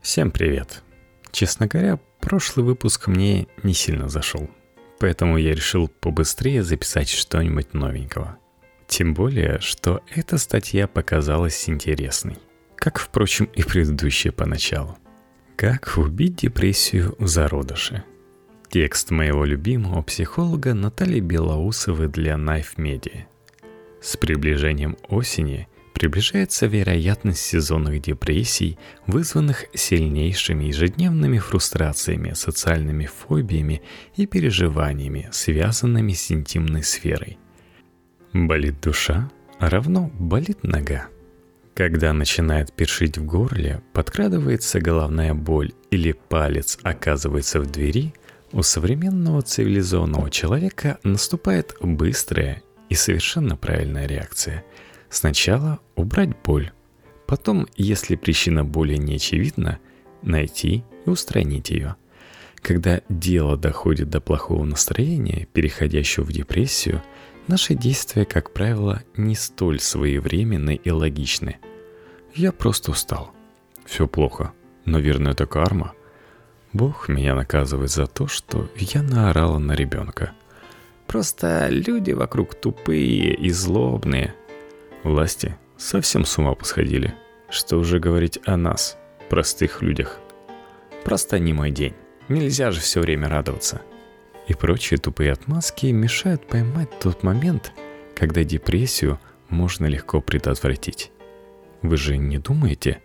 Всем привет. Честно говоря, прошлый выпуск мне не сильно зашел. Поэтому я решил побыстрее записать что-нибудь новенького. Тем более, что эта статья показалась интересной. Как, впрочем, и предыдущая поначалу. Как убить депрессию в зародыше. Текст моего любимого психолога Натальи Белоусовой для Knife Media. С приближением осени – приближается вероятность сезонных депрессий, вызванных сильнейшими ежедневными фрустрациями, социальными фобиями и переживаниями, связанными с интимной сферой. Болит душа, равно болит нога. Когда начинает першить в горле, подкрадывается головная боль или палец оказывается в двери, у современного цивилизованного человека наступает быстрая и совершенно правильная реакция – Сначала убрать боль. Потом, если причина боли не очевидна, найти и устранить ее. Когда дело доходит до плохого настроения, переходящего в депрессию, наши действия, как правило, не столь своевременны и логичны. Я просто устал. Все плохо. Наверное, это карма. Бог меня наказывает за то, что я наорала на ребенка. Просто люди вокруг тупые и злобные – Власти совсем с ума посходили. Что уже говорить о нас, простых людях. Просто не мой день. Нельзя же все время радоваться. И прочие тупые отмазки мешают поймать тот момент, когда депрессию можно легко предотвратить. Вы же не думаете,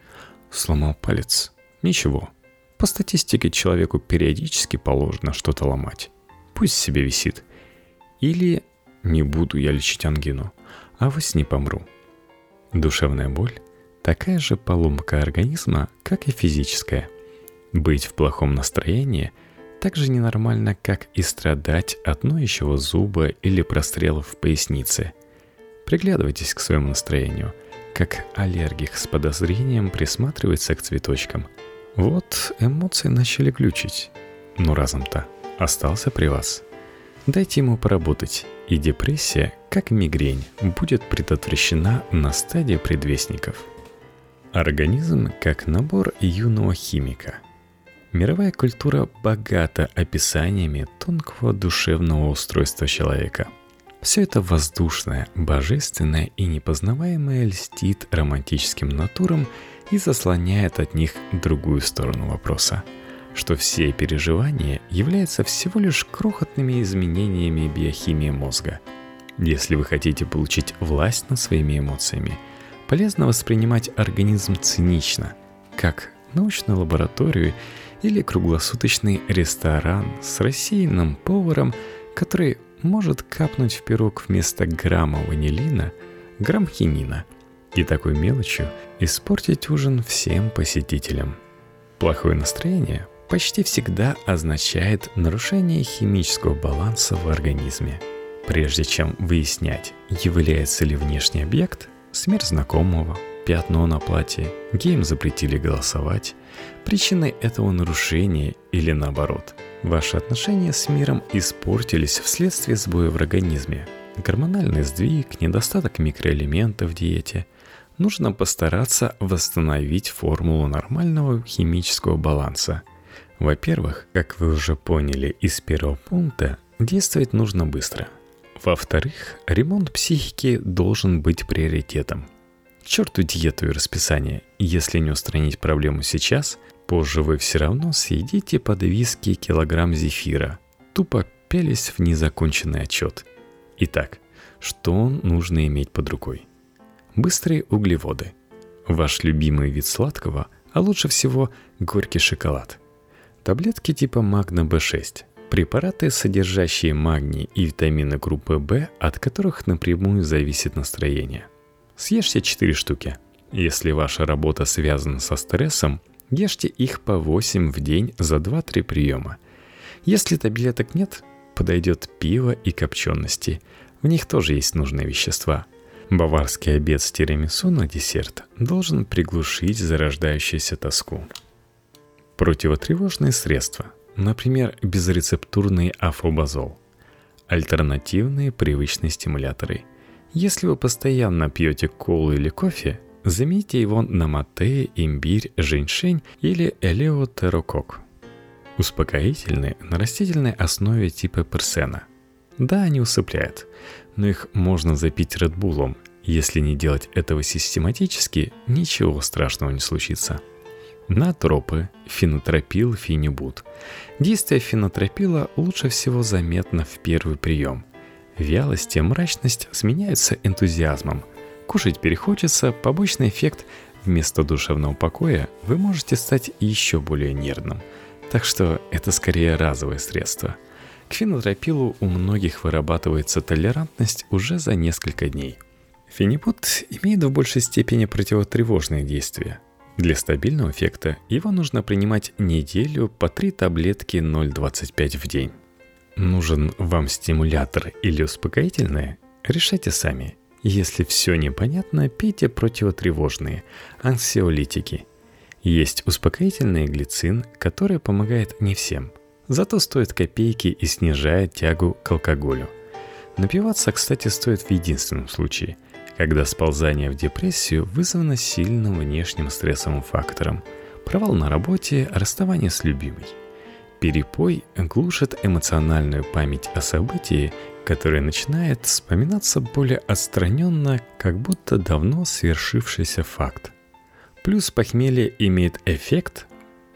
сломал палец? Ничего. По статистике человеку периодически положено что-то ломать. Пусть себе висит. Или не буду я лечить ангину а во сне помру. Душевная боль – такая же поломка организма, как и физическая. Быть в плохом настроении так же ненормально, как и страдать от ноющего зуба или прострелов в пояснице. Приглядывайтесь к своему настроению, как аллергик с подозрением присматривается к цветочкам. Вот эмоции начали глючить, но разум-то остался при вас – Дайте ему поработать, и депрессия, как мигрень, будет предотвращена на стадии предвестников. Организм как набор юного химика. Мировая культура богата описаниями тонкого душевного устройства человека. Все это воздушное, божественное и непознаваемое льстит романтическим натурам и заслоняет от них другую сторону вопроса – что все переживания являются всего лишь крохотными изменениями биохимии мозга. Если вы хотите получить власть над своими эмоциями, полезно воспринимать организм цинично, как научную лабораторию или круглосуточный ресторан с рассеянным поваром, который может капнуть в пирог вместо грамма ванилина грамм хинина и такой мелочью испортить ужин всем посетителям. Плохое настроение почти всегда означает нарушение химического баланса в организме. Прежде чем выяснять, является ли внешний объект, смерть знакомого, пятно на платье, гейм запретили голосовать, причиной этого нарушения или наоборот, ваши отношения с миром испортились вследствие сбоя в организме, гормональный сдвиг, недостаток микроэлементов в диете, нужно постараться восстановить формулу нормального химического баланса – во-первых, как вы уже поняли из первого пункта, действовать нужно быстро. Во-вторых, ремонт психики должен быть приоритетом. Черту диету и расписание. Если не устранить проблему сейчас, позже вы все равно съедите под виски килограмм зефира, тупо пялись в незаконченный отчет. Итак, что нужно иметь под рукой? Быстрые углеводы. Ваш любимый вид сладкого, а лучше всего горький шоколад – Таблетки типа магна B6. Препараты, содержащие магний и витамины группы В, от которых напрямую зависит настроение. Съешьте 4 штуки. Если ваша работа связана со стрессом, ешьте их по 8 в день за 2-3 приема. Если таблеток нет, подойдет пиво и копчености. В них тоже есть нужные вещества. Баварский обед с тирамису на десерт должен приглушить зарождающуюся тоску. Противотревожные средства, например, безрецептурный афобазол. Альтернативные привычные стимуляторы. Если вы постоянно пьете колу или кофе, замените его на мате, имбирь, женьшень или элеотерокок. Успокоительные на растительной основе типа персена. Да, они усыпляют, но их можно запить редбулом. Если не делать этого систематически, ничего страшного не случится. Натропы, фенотропил, фенибут. Действие фенотропила лучше всего заметно в первый прием. Вялость и мрачность сменяются энтузиазмом. Кушать перехочется, побочный эффект – вместо душевного покоя вы можете стать еще более нервным. Так что это скорее разовое средство. К фенотропилу у многих вырабатывается толерантность уже за несколько дней. Фенибут имеет в большей степени противотревожные действия – для стабильного эффекта его нужно принимать неделю по 3 таблетки 0,25 в день. Нужен вам стимулятор или успокоительное? Решайте сами. Если все непонятно, пейте противотревожные, анксиолитики. Есть успокоительный глицин, который помогает не всем. Зато стоит копейки и снижает тягу к алкоголю. Напиваться, кстати, стоит в единственном случае – когда сползание в депрессию вызвано сильным внешним стрессовым фактором, провал на работе, расставание с любимой. Перепой глушит эмоциональную память о событии, которое начинает вспоминаться более отстраненно, как будто давно свершившийся факт. Плюс похмелье имеет эффект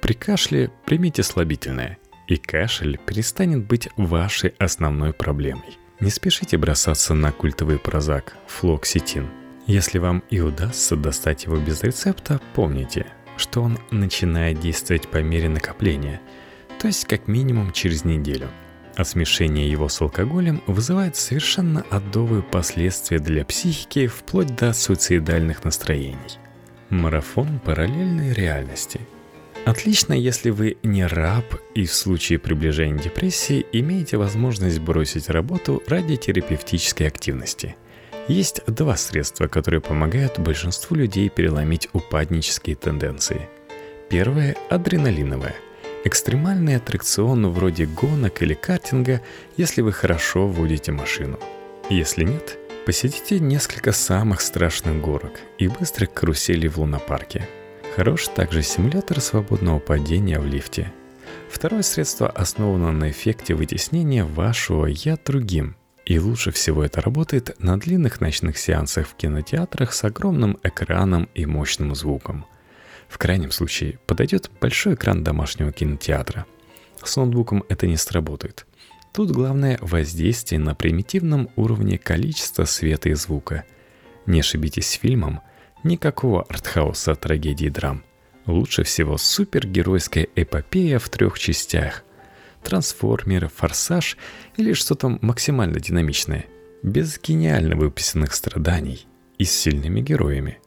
при кашле примите слабительное, и кашель перестанет быть вашей основной проблемой – не спешите бросаться на культовый прозак флоксетин. Если вам и удастся достать его без рецепта, помните, что он начинает действовать по мере накопления, то есть как минимум через неделю. А смешение его с алкоголем вызывает совершенно адовые последствия для психики вплоть до суицидальных настроений. Марафон параллельной реальности – Отлично, если вы не раб и в случае приближения депрессии имеете возможность бросить работу ради терапевтической активности. Есть два средства, которые помогают большинству людей переломить упаднические тенденции. Первое – адреналиновое. Экстремальный аттракцион вроде гонок или картинга, если вы хорошо водите машину. Если нет, посетите несколько самых страшных горок и быстрых каруселей в лунопарке – Хорош также симулятор свободного падения в лифте. Второе средство основано на эффекте вытеснения вашего «я» другим. И лучше всего это работает на длинных ночных сеансах в кинотеатрах с огромным экраном и мощным звуком. В крайнем случае подойдет большой экран домашнего кинотеатра. С ноутбуком это не сработает. Тут главное воздействие на примитивном уровне количества света и звука. Не ошибитесь с фильмом – Никакого артхауса трагедии драм. Лучше всего супергеройская эпопея в трех частях. Трансформер, форсаж или что-то максимально динамичное. Без гениально выписанных страданий и с сильными героями.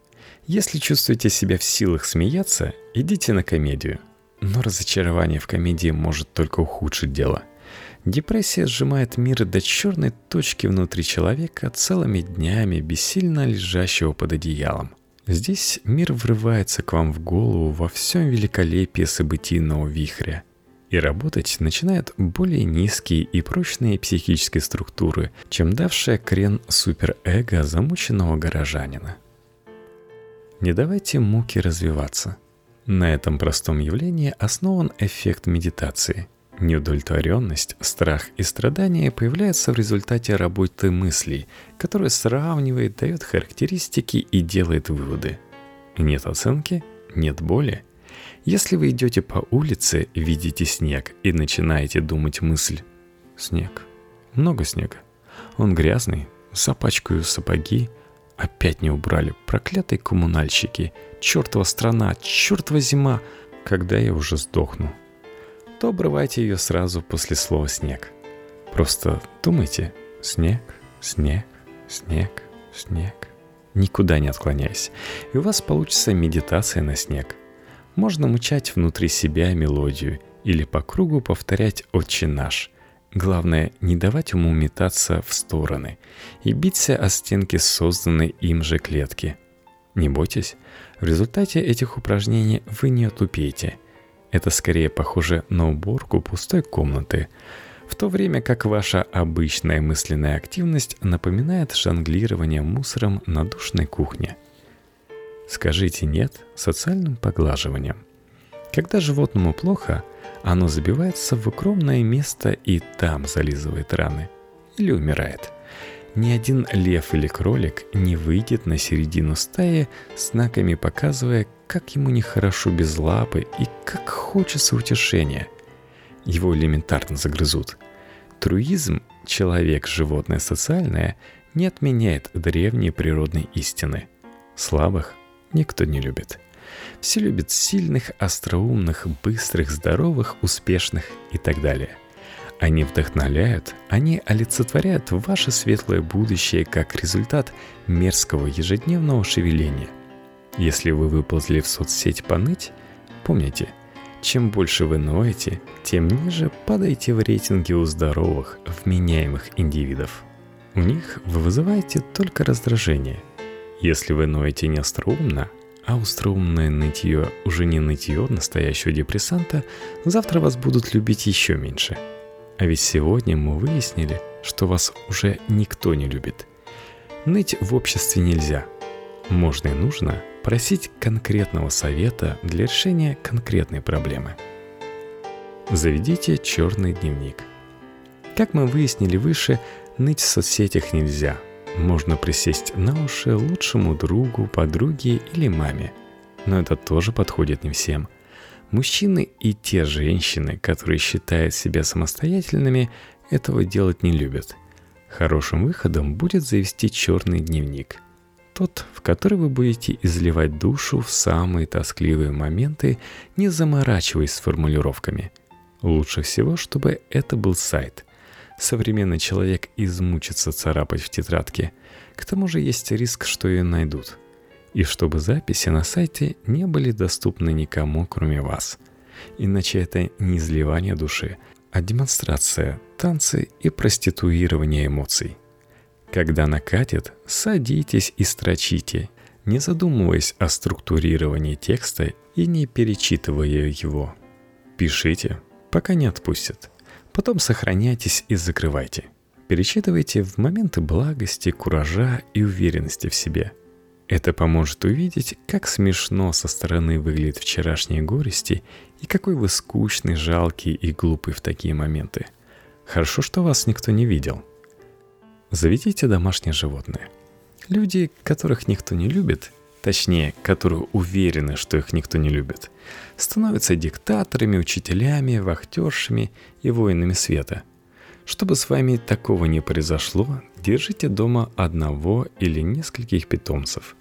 Если чувствуете себя в силах смеяться, идите на комедию. Но разочарование в комедии может только ухудшить дело. Депрессия сжимает мир до черной точки внутри человека целыми днями бессильно лежащего под одеялом. Здесь мир врывается к вам в голову во всем великолепии событийного вихря. И работать начинают более низкие и прочные психические структуры, чем давшая крен суперэго замученного горожанина. Не давайте муки развиваться. На этом простом явлении основан эффект медитации – Неудовлетворенность, страх и страдания появляются в результате работы мыслей, которая сравнивает, дает характеристики и делает выводы. Нет оценки – нет боли. Если вы идете по улице, видите снег и начинаете думать мысль «Снег. Много снега. Он грязный, запачкаю сапоги. Опять не убрали. Проклятые коммунальщики. Чертова страна, чертова зима. Когда я уже сдохну?» То обрывайте ее сразу после слова «снег». Просто думайте «снег, снег, снег, снег», никуда не отклоняясь, и у вас получится медитация на снег. Можно мучать внутри себя мелодию или по кругу повторять «Отче наш». Главное, не давать ему метаться в стороны и биться о стенки созданной им же клетки. Не бойтесь, в результате этих упражнений вы не отупеете – это скорее похоже на уборку пустой комнаты, в то время как ваша обычная мысленная активность напоминает жонглирование мусором на душной кухне. Скажите «нет» социальным поглаживанием. Когда животному плохо, оно забивается в укромное место и там зализывает раны. Или умирает. Ни один лев или кролик не выйдет на середину стаи, знаками показывая, как ему нехорошо без лапы и как хочется утешения. Его элементарно загрызут. Труизм «человек, животное, социальное» не отменяет древние природные истины. Слабых никто не любит. Все любят сильных, остроумных, быстрых, здоровых, успешных и так далее. Они вдохновляют, они олицетворяют ваше светлое будущее как результат мерзкого ежедневного шевеления. Если вы выползли в соцсеть поныть, помните, чем больше вы ноете, тем ниже падаете в рейтинге у здоровых, вменяемых индивидов. У них вы вызываете только раздражение. Если вы ноете не а остроумное нытье уже не нытье настоящего депрессанта, завтра вас будут любить еще меньше. А ведь сегодня мы выяснили, что вас уже никто не любит. Ныть в обществе нельзя. Можно и нужно просить конкретного совета для решения конкретной проблемы. Заведите черный дневник. Как мы выяснили выше, ныть в соцсетях нельзя – можно присесть на уши лучшему другу, подруге или маме. Но это тоже подходит не всем. Мужчины и те женщины, которые считают себя самостоятельными, этого делать не любят. Хорошим выходом будет завести черный дневник. Тот, который вы будете изливать душу в самые тоскливые моменты, не заморачиваясь с формулировками. Лучше всего, чтобы это был сайт – современный человек измучится царапать в тетрадке. К тому же есть риск, что ее найдут. И чтобы записи на сайте не были доступны никому, кроме вас. Иначе это не изливание души, а демонстрация, танцы и проституирование эмоций. Когда накатит, садитесь и строчите, не задумываясь о структурировании текста и не перечитывая его. Пишите, пока не отпустят. Потом сохраняйтесь и закрывайте. Перечитывайте в моменты благости, куража и уверенности в себе. Это поможет увидеть, как смешно со стороны выглядит вчерашние горести и какой вы скучный, жалкий и глупый в такие моменты. Хорошо, что вас никто не видел. Заведите домашнее животное. Люди, которых никто не любит, точнее, которые уверены, что их никто не любит, становятся диктаторами, учителями, вахтершами и воинами света. Чтобы с вами такого не произошло, держите дома одного или нескольких питомцев.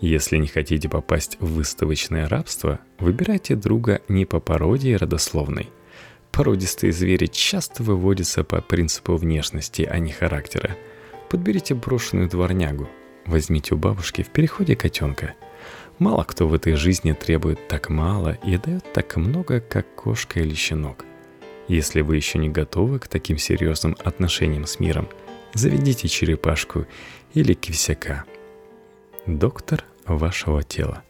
Если не хотите попасть в выставочное рабство, выбирайте друга не по породе и родословной. Породистые звери часто выводятся по принципу внешности, а не характера. Подберите брошенную дворнягу, Возьмите у бабушки в переходе котенка. Мало кто в этой жизни требует так мало и дает так много, как кошка или щенок. Если вы еще не готовы к таким серьезным отношениям с миром, заведите черепашку или кисяка. Доктор вашего тела.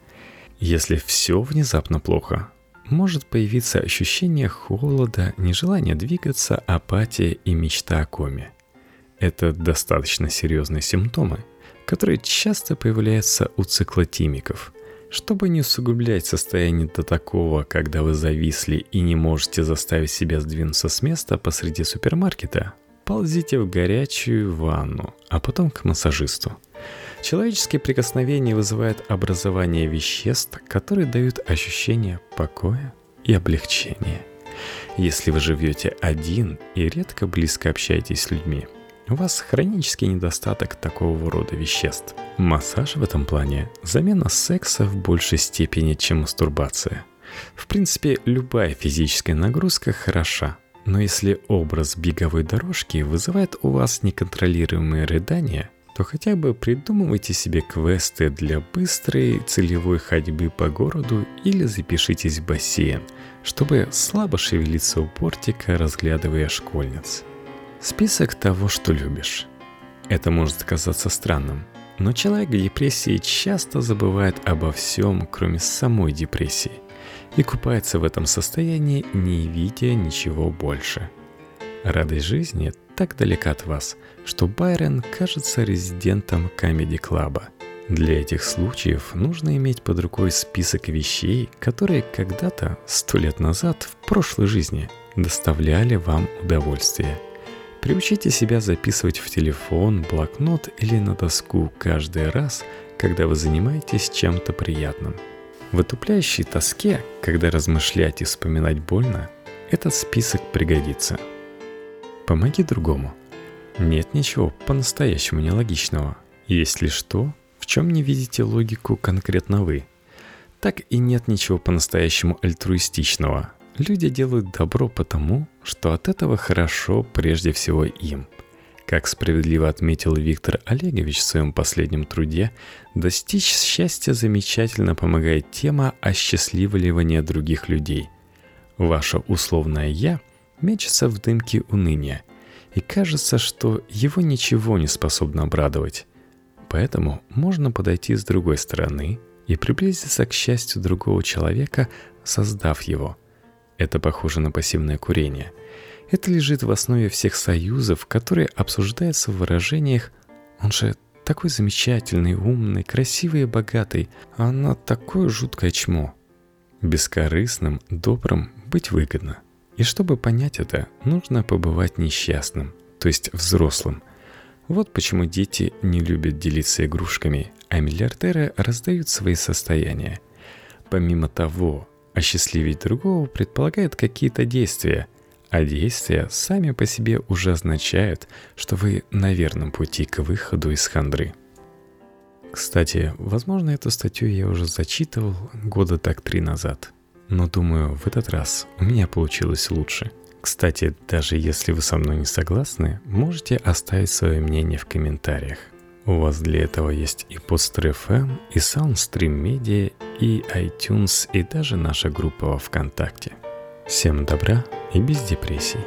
Если все внезапно плохо, может появиться ощущение холода, нежелание двигаться, апатия и мечта о коме. Это достаточно серьезные симптомы – которые часто появляются у циклотимиков. Чтобы не усугублять состояние до такого, когда вы зависли и не можете заставить себя сдвинуться с места посреди супермаркета, ползите в горячую ванну, а потом к массажисту. Человеческие прикосновения вызывают образование веществ, которые дают ощущение покоя и облегчения. Если вы живете один и редко близко общаетесь с людьми – у вас хронический недостаток такого рода веществ. Массаж в этом плане – замена секса в большей степени, чем мастурбация. В принципе, любая физическая нагрузка хороша, но если образ беговой дорожки вызывает у вас неконтролируемые рыдания, то хотя бы придумывайте себе квесты для быстрой целевой ходьбы по городу или запишитесь в бассейн, чтобы слабо шевелиться у портика, разглядывая школьниц. Список того, что любишь. Это может казаться странным, но человек в депрессии часто забывает обо всем, кроме самой депрессии, и купается в этом состоянии, не видя ничего больше. Радость жизни так далека от вас, что Байрон кажется резидентом комеди-клаба. Для этих случаев нужно иметь под рукой список вещей, которые когда-то, сто лет назад, в прошлой жизни, доставляли вам удовольствие. Приучите себя записывать в телефон, блокнот или на доску каждый раз, когда вы занимаетесь чем-то приятным. В отупляющей тоске, когда размышлять и вспоминать больно, этот список пригодится. Помоги другому. Нет ничего по-настоящему нелогичного. Есть лишь то, в чем не видите логику конкретно вы. Так и нет ничего по-настоящему альтруистичного. Люди делают добро потому, что от этого хорошо прежде всего им. Как справедливо отметил Виктор Олегович в своем последнем труде, достичь счастья замечательно помогает тема осчастливливания других людей. Ваше условное «я» мечется в дымке уныния, и кажется, что его ничего не способно обрадовать. Поэтому можно подойти с другой стороны и приблизиться к счастью другого человека, создав его. Это похоже на пассивное курение. Это лежит в основе всех союзов, которые обсуждаются в выражениях «он же такой замечательный, умный, красивый и богатый, а она такое жуткое чмо». Бескорыстным, добрым быть выгодно. И чтобы понять это, нужно побывать несчастным, то есть взрослым, вот почему дети не любят делиться игрушками, а миллиардеры раздают свои состояния. Помимо того, осчастливить другого предполагает какие-то действия, а действия сами по себе уже означают, что вы на верном пути к выходу из хандры. Кстати, возможно, эту статью я уже зачитывал года так три назад. Но думаю, в этот раз у меня получилось лучше – кстати, даже если вы со мной не согласны, можете оставить свое мнение в комментариях. У вас для этого есть и Podster FM, и Soundstream Media, и iTunes, и даже наша группа во ВКонтакте. Всем добра и без депрессий.